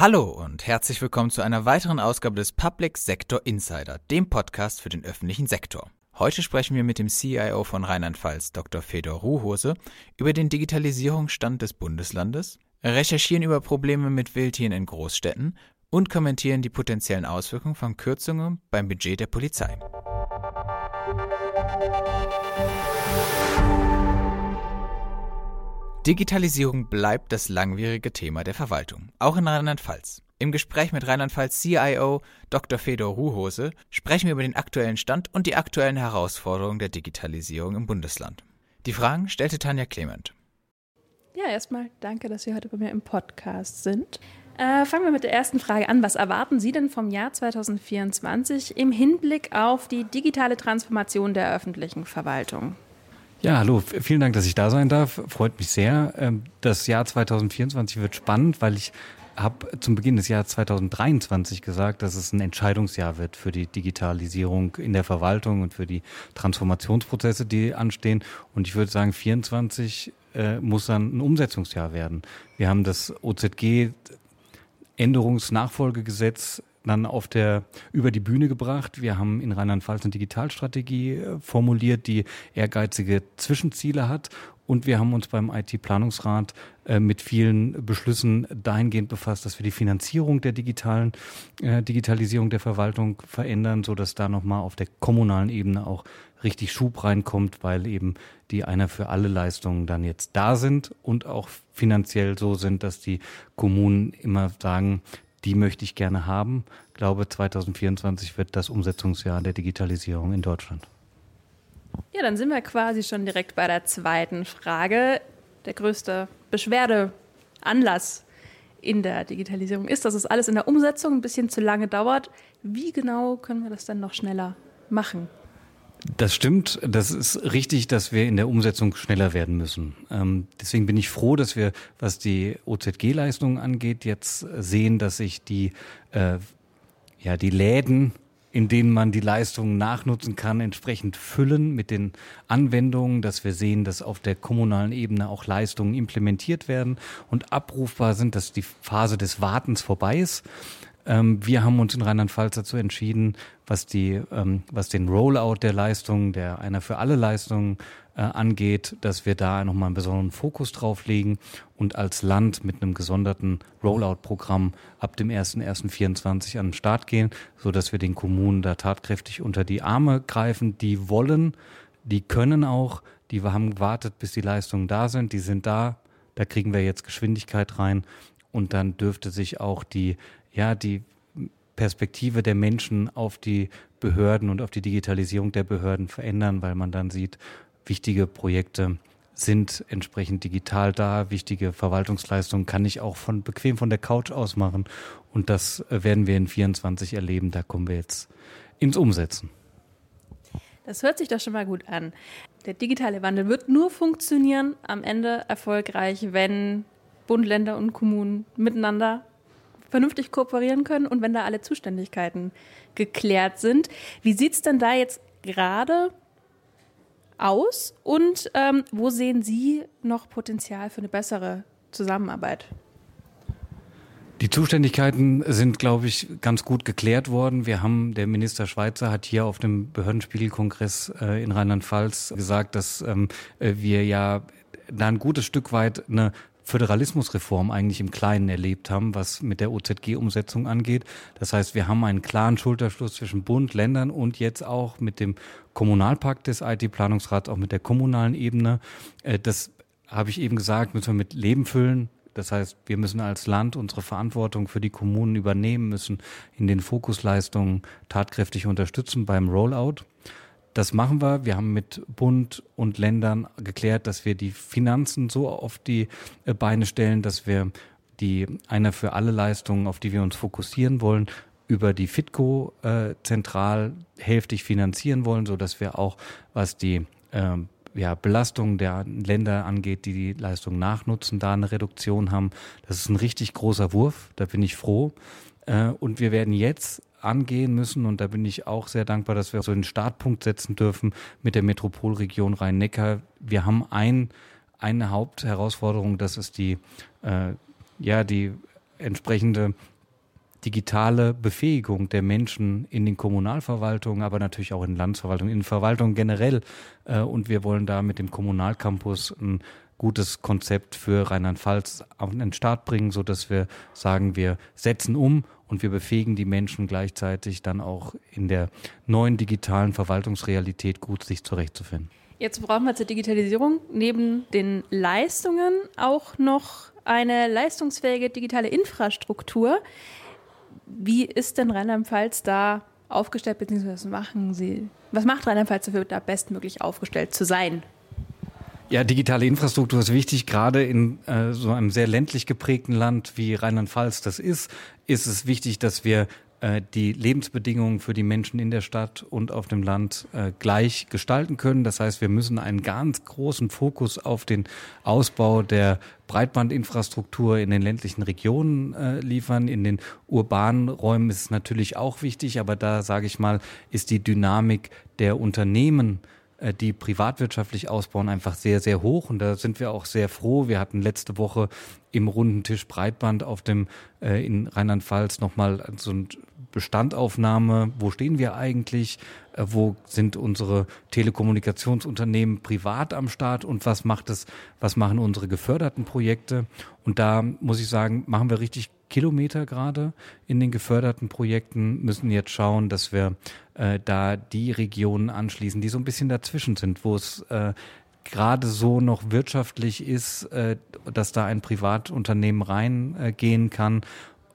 Hallo und herzlich willkommen zu einer weiteren Ausgabe des Public Sector Insider, dem Podcast für den öffentlichen Sektor. Heute sprechen wir mit dem CIO von Rheinland-Pfalz, Dr. Fedor Ruhose, über den Digitalisierungsstand des Bundeslandes, recherchieren über Probleme mit Wildtieren in Großstädten und kommentieren die potenziellen Auswirkungen von Kürzungen beim Budget der Polizei. Digitalisierung bleibt das langwierige Thema der Verwaltung, auch in Rheinland-Pfalz. Im Gespräch mit Rheinland-Pfalz CIO Dr. Fedor Ruhose sprechen wir über den aktuellen Stand und die aktuellen Herausforderungen der Digitalisierung im Bundesland. Die Fragen stellte Tanja Clement. Ja, erstmal danke, dass Sie heute bei mir im Podcast sind. Äh, fangen wir mit der ersten Frage an. Was erwarten Sie denn vom Jahr 2024 im Hinblick auf die digitale Transformation der öffentlichen Verwaltung? Ja, hallo, vielen Dank, dass ich da sein darf. Freut mich sehr. Ähm, das Jahr 2024 wird spannend, weil ich habe zum Beginn des Jahres 2023 gesagt, dass es ein Entscheidungsjahr wird für die Digitalisierung in der Verwaltung und für die Transformationsprozesse, die anstehen. Und ich würde sagen, 24 äh, muss dann ein Umsetzungsjahr werden. Wir haben das OZG Änderungsnachfolgegesetz dann auf der, über die Bühne gebracht. Wir haben in Rheinland-Pfalz eine Digitalstrategie äh, formuliert, die ehrgeizige Zwischenziele hat. Und wir haben uns beim IT-Planungsrat äh, mit vielen Beschlüssen dahingehend befasst, dass wir die Finanzierung der digitalen äh, Digitalisierung der Verwaltung verändern, so dass da nochmal auf der kommunalen Ebene auch richtig Schub reinkommt, weil eben die einer für alle Leistungen dann jetzt da sind und auch finanziell so sind, dass die Kommunen immer sagen, die möchte ich gerne haben. Ich glaube, 2024 wird das Umsetzungsjahr der Digitalisierung in Deutschland. Ja, dann sind wir quasi schon direkt bei der zweiten Frage. Der größte Beschwerdeanlass in der Digitalisierung ist, dass es alles in der Umsetzung ein bisschen zu lange dauert. Wie genau können wir das dann noch schneller machen? Das stimmt. Das ist richtig, dass wir in der Umsetzung schneller werden müssen. Ähm, deswegen bin ich froh, dass wir, was die OZG-Leistungen angeht, jetzt sehen, dass sich die, äh, ja, die Läden, in denen man die Leistungen nachnutzen kann, entsprechend füllen mit den Anwendungen, dass wir sehen, dass auf der kommunalen Ebene auch Leistungen implementiert werden und abrufbar sind, dass die Phase des Wartens vorbei ist. Ähm, wir haben uns in Rheinland-Pfalz dazu entschieden, was die, ähm, was den Rollout der Leistungen, der einer für alle Leistungen äh, angeht, dass wir da nochmal einen besonderen Fokus drauf legen und als Land mit einem gesonderten Rollout-Programm ab dem 1.1.24 an den Start gehen, so dass wir den Kommunen da tatkräftig unter die Arme greifen, die wollen, die können auch, die haben gewartet, bis die Leistungen da sind, die sind da, da kriegen wir jetzt Geschwindigkeit rein und dann dürfte sich auch die ja, die Perspektive der Menschen auf die Behörden und auf die Digitalisierung der Behörden verändern, weil man dann sieht, wichtige Projekte sind entsprechend digital da, wichtige Verwaltungsleistungen kann ich auch von bequem von der Couch aus machen und das werden wir in 24 erleben, da kommen wir jetzt ins Umsetzen. Das hört sich doch schon mal gut an. Der digitale Wandel wird nur funktionieren am Ende erfolgreich, wenn Bund, Länder und Kommunen miteinander vernünftig kooperieren können und wenn da alle Zuständigkeiten geklärt sind. Wie sieht es denn da jetzt gerade aus und ähm, wo sehen Sie noch Potenzial für eine bessere Zusammenarbeit? Die Zuständigkeiten sind, glaube ich, ganz gut geklärt worden. Wir haben, der Minister Schweizer hat hier auf dem Behördenspiegelkongress äh, in Rheinland-Pfalz gesagt, dass ähm, äh, wir ja da ein gutes Stück weit eine Föderalismusreform eigentlich im Kleinen erlebt haben, was mit der OZG-Umsetzung angeht. Das heißt, wir haben einen klaren Schulterschluss zwischen Bund, Ländern und jetzt auch mit dem Kommunalpakt des IT-Planungsrats, auch mit der kommunalen Ebene. Äh, das habe ich eben gesagt, müssen wir mit Leben füllen. Das heißt, wir müssen als Land unsere Verantwortung für die Kommunen übernehmen, müssen in den Fokusleistungen tatkräftig unterstützen beim Rollout. Das machen wir. Wir haben mit Bund und Ländern geklärt, dass wir die Finanzen so auf die äh, Beine stellen, dass wir die einer für alle Leistungen, auf die wir uns fokussieren wollen, über die FITCO äh, zentral hälftig finanzieren wollen, so dass wir auch, was die äh, ja, Belastung der Länder angeht, die die Leistung nachnutzen, da eine Reduktion haben. Das ist ein richtig großer Wurf, da bin ich froh. Äh, und wir werden jetzt angehen müssen. Und da bin ich auch sehr dankbar, dass wir so einen Startpunkt setzen dürfen mit der Metropolregion Rhein-Neckar. Wir haben ein, eine Hauptherausforderung, das ist die, äh, ja, die entsprechende digitale Befähigung der Menschen in den Kommunalverwaltungen, aber natürlich auch in Landesverwaltungen, in Verwaltungen generell. Äh, und wir wollen da mit dem Kommunalcampus ein gutes Konzept für Rheinland-Pfalz auf den Start bringen, so dass wir sagen, wir setzen um und wir befähigen die Menschen gleichzeitig dann auch in der neuen digitalen Verwaltungsrealität gut sich zurechtzufinden. Jetzt brauchen wir zur Digitalisierung neben den Leistungen auch noch eine leistungsfähige digitale Infrastruktur. Wie ist denn Rheinland-Pfalz da aufgestellt, beziehungsweise machen Sie? Was macht Rheinland-Pfalz dafür, da bestmöglich aufgestellt zu sein? Ja, digitale Infrastruktur ist wichtig. Gerade in äh, so einem sehr ländlich geprägten Land wie Rheinland-Pfalz das ist, ist es wichtig, dass wir äh, die Lebensbedingungen für die Menschen in der Stadt und auf dem Land äh, gleich gestalten können. Das heißt, wir müssen einen ganz großen Fokus auf den Ausbau der Breitbandinfrastruktur in den ländlichen Regionen äh, liefern. In den urbanen Räumen ist es natürlich auch wichtig, aber da sage ich mal, ist die Dynamik der Unternehmen die privatwirtschaftlich ausbauen, einfach sehr, sehr hoch. Und da sind wir auch sehr froh. Wir hatten letzte Woche im runden Tisch Breitband auf dem äh, in Rheinland-Pfalz nochmal so ein Bestandaufnahme. Wo stehen wir eigentlich? Äh, wo sind unsere Telekommunikationsunternehmen privat am Start und was macht es, was machen unsere geförderten Projekte? Und da muss ich sagen, machen wir richtig Kilometer gerade in den geförderten Projekten, müssen jetzt schauen, dass wir äh, da die Regionen anschließen, die so ein bisschen dazwischen sind, wo es äh, gerade so noch wirtschaftlich ist, äh, dass da ein Privatunternehmen reingehen kann.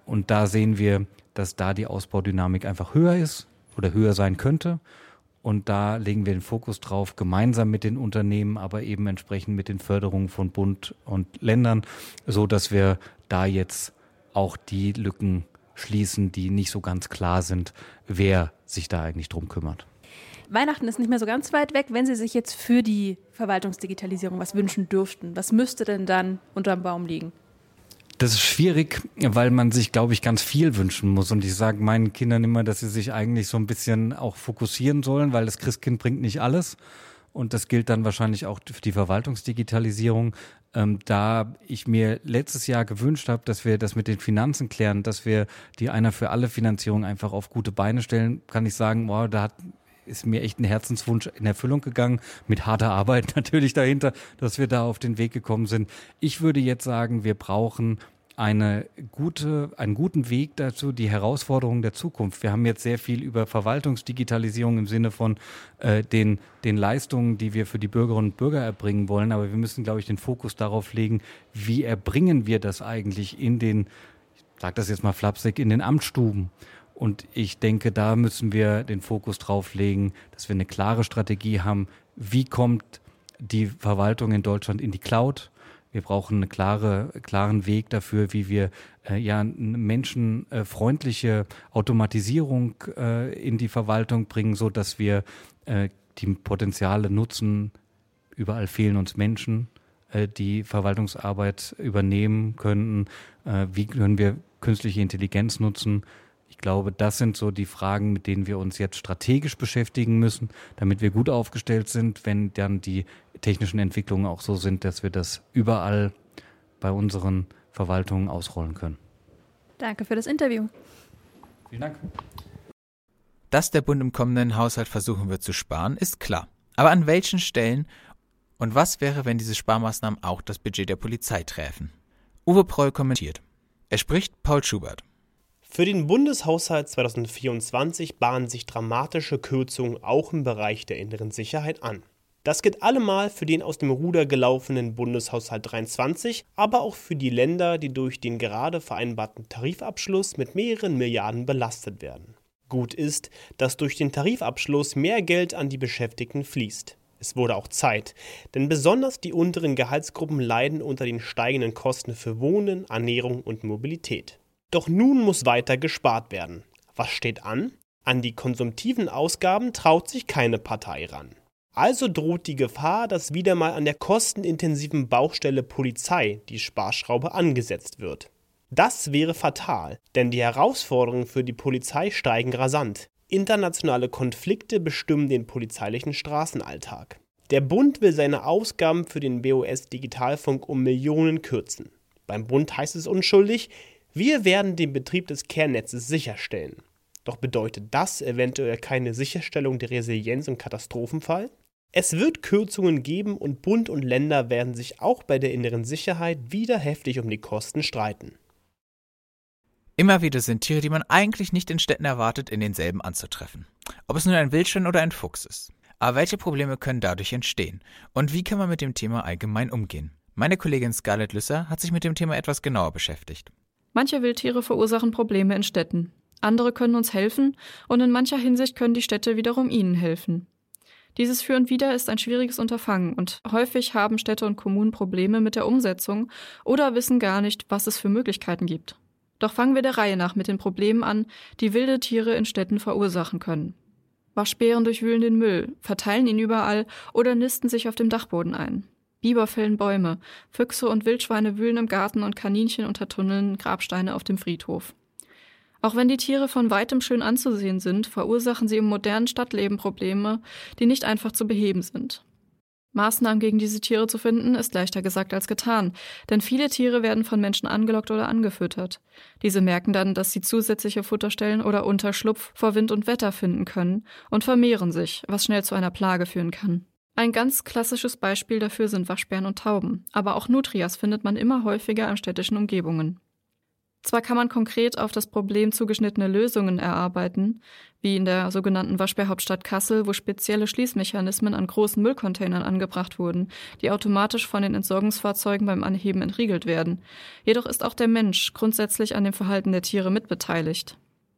Und da sehen wir, dass da die Ausbaudynamik einfach höher ist oder höher sein könnte. Und da legen wir den Fokus drauf, gemeinsam mit den Unternehmen, aber eben entsprechend mit den Förderungen von Bund und Ländern, so dass wir da jetzt auch die Lücken schließen, die nicht so ganz klar sind, wer sich da eigentlich drum kümmert. Weihnachten ist nicht mehr so ganz weit weg. Wenn Sie sich jetzt für die Verwaltungsdigitalisierung was wünschen dürften, was müsste denn dann unterm Baum liegen? Das ist schwierig, weil man sich, glaube ich, ganz viel wünschen muss. Und ich sage meinen Kindern immer, dass sie sich eigentlich so ein bisschen auch fokussieren sollen, weil das Christkind bringt nicht alles. Und das gilt dann wahrscheinlich auch für die Verwaltungsdigitalisierung. Ähm, da ich mir letztes Jahr gewünscht habe, dass wir das mit den Finanzen klären, dass wir die einer für alle Finanzierung einfach auf gute Beine stellen, kann ich sagen, wow, da hat ist mir echt ein Herzenswunsch in Erfüllung gegangen, mit harter Arbeit natürlich dahinter, dass wir da auf den Weg gekommen sind. Ich würde jetzt sagen, wir brauchen eine gute, einen guten Weg dazu, die Herausforderungen der Zukunft. Wir haben jetzt sehr viel über Verwaltungsdigitalisierung im Sinne von äh, den, den Leistungen, die wir für die Bürgerinnen und Bürger erbringen wollen. Aber wir müssen, glaube ich, den Fokus darauf legen, wie erbringen wir das eigentlich in den, ich sage das jetzt mal flapsig, in den Amtsstuben. Und ich denke, da müssen wir den Fokus drauf legen, dass wir eine klare Strategie haben, wie kommt die Verwaltung in Deutschland in die Cloud, wir brauchen einen klare, klaren Weg dafür, wie wir äh, ja menschenfreundliche Automatisierung äh, in die Verwaltung bringen, so dass wir äh, die Potenziale nutzen. Überall fehlen uns Menschen, äh, die Verwaltungsarbeit übernehmen könnten. Äh, wie können wir künstliche Intelligenz nutzen? Ich glaube, das sind so die Fragen, mit denen wir uns jetzt strategisch beschäftigen müssen, damit wir gut aufgestellt sind, wenn dann die technischen Entwicklungen auch so sind, dass wir das überall bei unseren Verwaltungen ausrollen können. Danke für das Interview. Vielen Dank. Dass der Bund im kommenden Haushalt versuchen wird zu sparen, ist klar. Aber an welchen Stellen und was wäre, wenn diese Sparmaßnahmen auch das Budget der Polizei träfen? Uwe Proll kommentiert. Er spricht Paul Schubert. Für den Bundeshaushalt 2024 bahnen sich dramatische Kürzungen auch im Bereich der inneren Sicherheit an. Das gilt allemal für den aus dem Ruder gelaufenen Bundeshaushalt 23, aber auch für die Länder, die durch den gerade vereinbarten Tarifabschluss mit mehreren Milliarden belastet werden. Gut ist, dass durch den Tarifabschluss mehr Geld an die Beschäftigten fließt. Es wurde auch Zeit, denn besonders die unteren Gehaltsgruppen leiden unter den steigenden Kosten für Wohnen, Ernährung und Mobilität. Doch nun muss weiter gespart werden. Was steht an? An die konsumtiven Ausgaben traut sich keine Partei ran. Also droht die Gefahr, dass wieder mal an der kostenintensiven Baustelle Polizei die Sparschraube angesetzt wird. Das wäre fatal, denn die Herausforderungen für die Polizei steigen rasant. Internationale Konflikte bestimmen den polizeilichen Straßenalltag. Der Bund will seine Ausgaben für den BOS Digitalfunk um Millionen kürzen. Beim Bund heißt es unschuldig, Wir werden den Betrieb des Kernnetzes sicherstellen. Doch bedeutet das eventuell keine Sicherstellung der Resilienz im Katastrophenfall? Es wird Kürzungen geben und Bund und Länder werden sich auch bei der inneren Sicherheit wieder heftig um die Kosten streiten. Immer wieder sind Tiere, die man eigentlich nicht in Städten erwartet, in denselben anzutreffen. Ob es nun ein Wildschwein oder ein Fuchs ist. Aber welche Probleme können dadurch entstehen? Und wie kann man mit dem Thema allgemein umgehen? Meine Kollegin Scarlett Lüsser hat sich mit dem Thema etwas genauer beschäftigt. Manche Wildtiere verursachen Probleme in Städten. Andere können uns helfen und in mancher Hinsicht können die Städte wiederum ihnen helfen. Dieses Für und Wider ist ein schwieriges Unterfangen und häufig haben Städte und Kommunen Probleme mit der Umsetzung oder wissen gar nicht, was es für Möglichkeiten gibt. Doch fangen wir der Reihe nach mit den Problemen an, die wilde Tiere in Städten verursachen können. Waschbären durchwühlen den Müll, verteilen ihn überall oder nisten sich auf dem Dachboden ein. Biber fällen Bäume, Füchse und Wildschweine wühlen im Garten und Kaninchen untertunneln Grabsteine auf dem Friedhof. Auch wenn die Tiere von weitem schön anzusehen sind, verursachen sie im modernen Stadtleben Probleme, die nicht einfach zu beheben sind. Maßnahmen gegen diese Tiere zu finden, ist leichter gesagt als getan, denn viele Tiere werden von Menschen angelockt oder angefüttert. Diese merken dann, dass sie zusätzliche Futterstellen oder Unterschlupf vor Wind und Wetter finden können und vermehren sich, was schnell zu einer Plage führen kann. Ein ganz klassisches Beispiel dafür sind Waschbären und Tauben, aber auch Nutrias findet man immer häufiger in städtischen Umgebungen. Zwar kann man konkret auf das Problem zugeschnittene Lösungen erarbeiten, wie in der sogenannten Waschbärhauptstadt Kassel, wo spezielle Schließmechanismen an großen Müllcontainern angebracht wurden, die automatisch von den Entsorgungsfahrzeugen beim Anheben entriegelt werden. Jedoch ist auch der Mensch grundsätzlich an dem Verhalten der Tiere mitbeteiligt.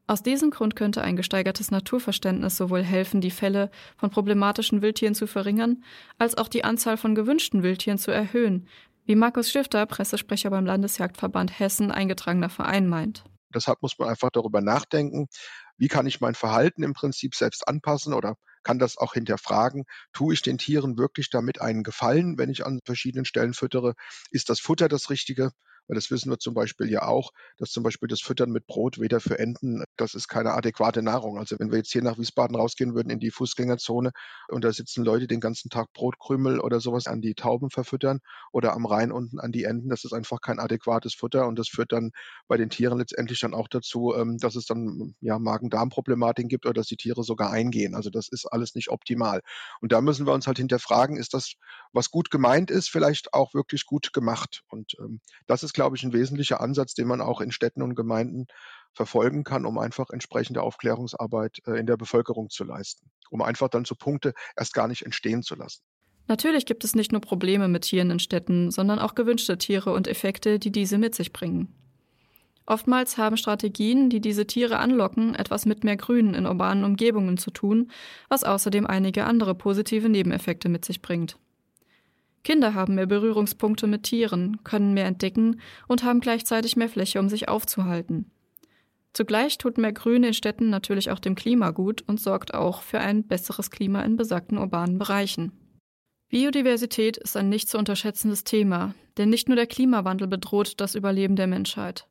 Aus diesem Grund könnte ein gesteigertes Naturverständnis sowohl helfen, die Fälle von problematischen Wildtieren zu verringern, als auch die Anzahl von gewünschten Wildtieren zu erhöhen, wie Markus Stifter, Pressesprecher beim Landesjagdverband Hessen, eingetragener Verein meint. Deshalb muss man einfach darüber nachdenken, wie kann ich mein Verhalten im Prinzip selbst anpassen oder kann das auch hinterfragen, tue ich den Tieren wirklich damit einen Gefallen, wenn ich an verschiedenen Stellen füttere? Ist das Futter das Richtige? Weil das wissen wir zum Beispiel ja auch, dass zum Beispiel das Füttern mit Brot weder für Enten, das ist keine adäquate Nahrung. Also wenn wir jetzt hier nach Wiesbaden rausgehen würden in die Fußgängerzone und da sitzen Leute den ganzen Tag Brotkrümel oder sowas an die Tauben verfüttern oder am Rhein unten an die Enten, das ist einfach kein adäquates Futter und das führt dann bei den Tieren letztendlich dann auch dazu, ähm, dass es dann ja Magen-Darm-Problematiken gibt oder dass die Tiere sogar eingehen. Also das ist alles nicht optimal. Und da müssen wir uns halt hinterfragen, ist das, was gut gemeint ist, vielleicht auch wirklich gut gemacht? Und ähm, das ist glaube ich, ein wesentlicher Ansatz, den man auch in Städten und Gemeinden verfolgen kann, um einfach entsprechende Aufklärungsarbeit äh, in der Bevölkerung zu leisten, um einfach dann so Punkte erst gar nicht entstehen zu lassen. Natürlich gibt es nicht nur Probleme mit Tieren in Städten, sondern auch gewünschte Tiere und Effekte, die diese mit sich bringen. Oftmals haben Strategien, die diese Tiere anlocken, etwas mit mehr Grün in urbanen Umgebungen zu tun, was außerdem einige andere positive Nebeneffekte mit sich bringt. Kinder haben mehr Berührungspunkte mit Tieren, können mehr entdecken und haben gleichzeitig mehr Fläche, um sich aufzuhalten. Zugleich tut mehr Grün in Städten natürlich auch dem Klima gut und sorgt auch für ein besseres Klima in besagten urbanen Bereichen. Biodiversität ist ein nicht zu unterschätzendes Thema, denn nicht nur der Klimawandel bedroht das Überleben der Menschheit.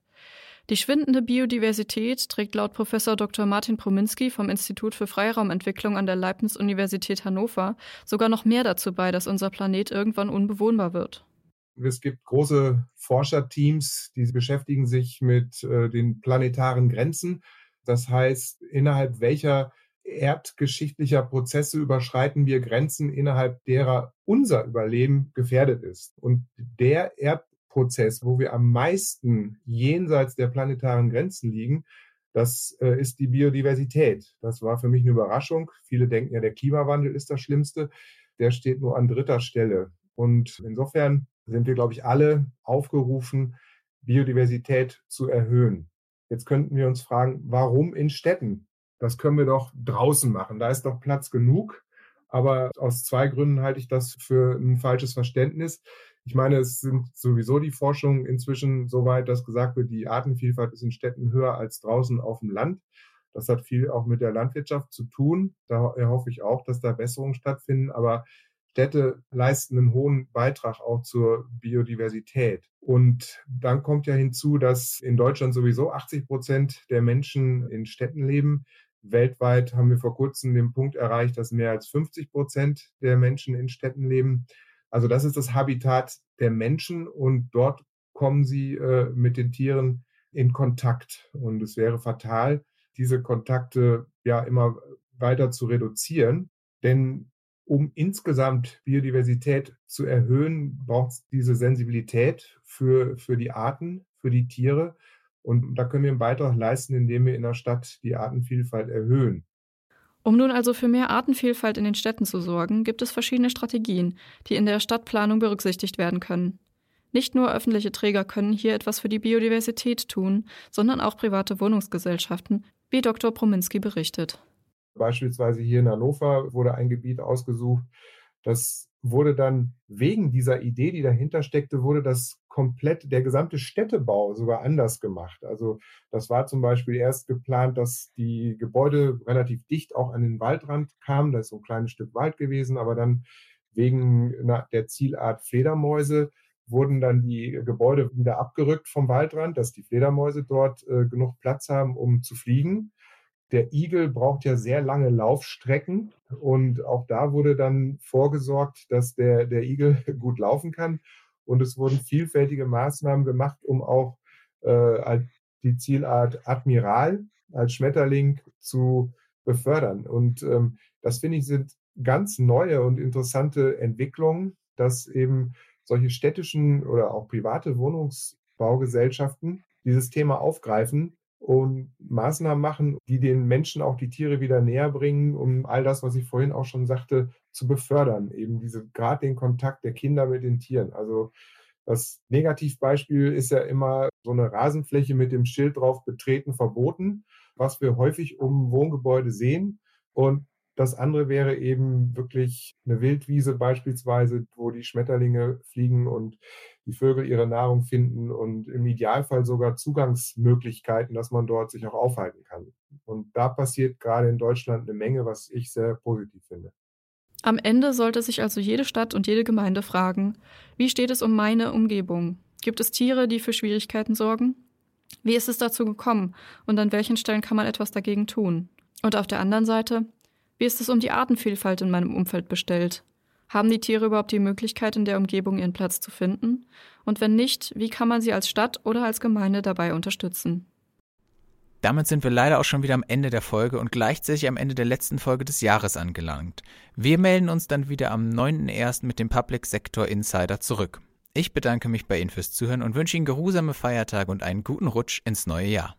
Die schwindende Biodiversität trägt laut Professor Dr. Martin Prominski vom Institut für Freiraumentwicklung an der Leibniz-Universität Hannover sogar noch mehr dazu bei, dass unser Planet irgendwann unbewohnbar wird. Es gibt große Forscherteams, die beschäftigen sich mit äh, den planetaren Grenzen. Das heißt, innerhalb welcher erdgeschichtlicher Prozesse überschreiten wir Grenzen, innerhalb derer unser Überleben gefährdet ist. Und der Erd Prozess, wo wir am meisten jenseits der planetaren Grenzen liegen, das äh, ist die Biodiversität. Das war für mich eine Überraschung. Viele denken ja, der Klimawandel ist das Schlimmste. Der steht nur an dritter Stelle. Und insofern sind wir, glaube ich, alle aufgerufen, Biodiversität zu erhöhen. Jetzt könnten wir uns fragen, warum in Städten? Das können wir doch draußen machen. Da ist doch Platz genug. Aber aus zwei Gründen halte ich das für ein falsches Verständnis. Ich meine, es sind sowieso die Forschungen inzwischen so weit, dass gesagt wird, die Artenvielfalt ist in Städten höher als draußen auf dem Land. Das hat viel auch mit der Landwirtschaft zu tun. Da hoffe ich auch, dass da Besserungen stattfinden. Aber Städte leisten einen hohen Beitrag auch zur Biodiversität. Und dann kommt ja hinzu, dass in Deutschland sowieso 80 Prozent der Menschen in Städten leben. Weltweit haben wir vor kurzem den Punkt erreicht, dass mehr als 50 Prozent der Menschen in Städten leben. Also das ist das Habitat der Menschen und dort kommen sie äh, mit den Tieren in Kontakt. Und es wäre fatal, diese Kontakte ja immer weiter zu reduzieren. Denn um insgesamt Biodiversität zu erhöhen, braucht es diese Sensibilität für, für die Arten, für die Tiere. Und da können wir einen Beitrag leisten, indem wir in der Stadt die Artenvielfalt erhöhen. Um nun also für mehr Artenvielfalt in den Städten zu sorgen, gibt es verschiedene Strategien, die in der Stadtplanung berücksichtigt werden können. Nicht nur öffentliche Träger können hier etwas für die Biodiversität tun, sondern auch private Wohnungsgesellschaften, wie Dr. Prominski berichtet. Beispielsweise hier in Hannover wurde ein Gebiet ausgesucht. Das wurde dann wegen dieser Idee, die dahinter steckte, wurde das komplett, der gesamte Städtebau sogar anders gemacht. Also das war zum Beispiel erst geplant, dass die Gebäude relativ dicht auch an den Waldrand kamen. Da ist so ein kleines Stück Wald gewesen, aber dann wegen der Zielart Fledermäuse wurden dann die Gebäude wieder abgerückt vom Waldrand, dass die Fledermäuse dort äh, genug Platz haben, um zu fliegen. Der Igel braucht ja sehr lange Laufstrecken und auch da wurde dann vorgesorgt, dass der, der Igel gut laufen kann. Und es wurden vielfältige Maßnahmen gemacht, um auch äh, die Zielart Admiral als Schmetterling zu befördern. Und ähm, das finde ich sind ganz neue und interessante Entwicklungen, dass eben solche städtischen oder auch private Wohnungsbaugesellschaften dieses Thema aufgreifen und Maßnahmen machen, die den Menschen auch die Tiere wieder näher bringen, um all das, was ich vorhin auch schon sagte, zu befördern. Eben diese, gerade den Kontakt der Kinder mit den Tieren. Also das Negativbeispiel ist ja immer so eine Rasenfläche mit dem Schild drauf betreten verboten, was wir häufig um Wohngebäude sehen. Und das andere wäre eben wirklich eine Wildwiese beispielsweise, wo die Schmetterlinge fliegen und die Vögel ihre Nahrung finden und im Idealfall sogar Zugangsmöglichkeiten, dass man dort sich auch aufhalten kann. Und da passiert gerade in Deutschland eine Menge, was ich sehr positiv finde. Am Ende sollte sich also jede Stadt und jede Gemeinde fragen, wie steht es um meine Umgebung? Gibt es Tiere, die für Schwierigkeiten sorgen? Wie ist es dazu gekommen und an welchen Stellen kann man etwas dagegen tun? Und auf der anderen Seite, wie ist es um die Artenvielfalt in meinem Umfeld bestellt? Haben die Tiere überhaupt die Möglichkeit, in der Umgebung ihren Platz zu finden? Und wenn nicht, wie kann man sie als Stadt oder als Gemeinde dabei unterstützen? Damit sind wir leider auch schon wieder am Ende der Folge und gleichzeitig am Ende der letzten Folge des Jahres angelangt. Wir melden uns dann wieder am 9.1. mit dem Public Sector Insider zurück. Ich bedanke mich bei Ihnen fürs Zuhören und wünsche Ihnen geruhsame Feiertage und einen guten Rutsch ins neue Jahr.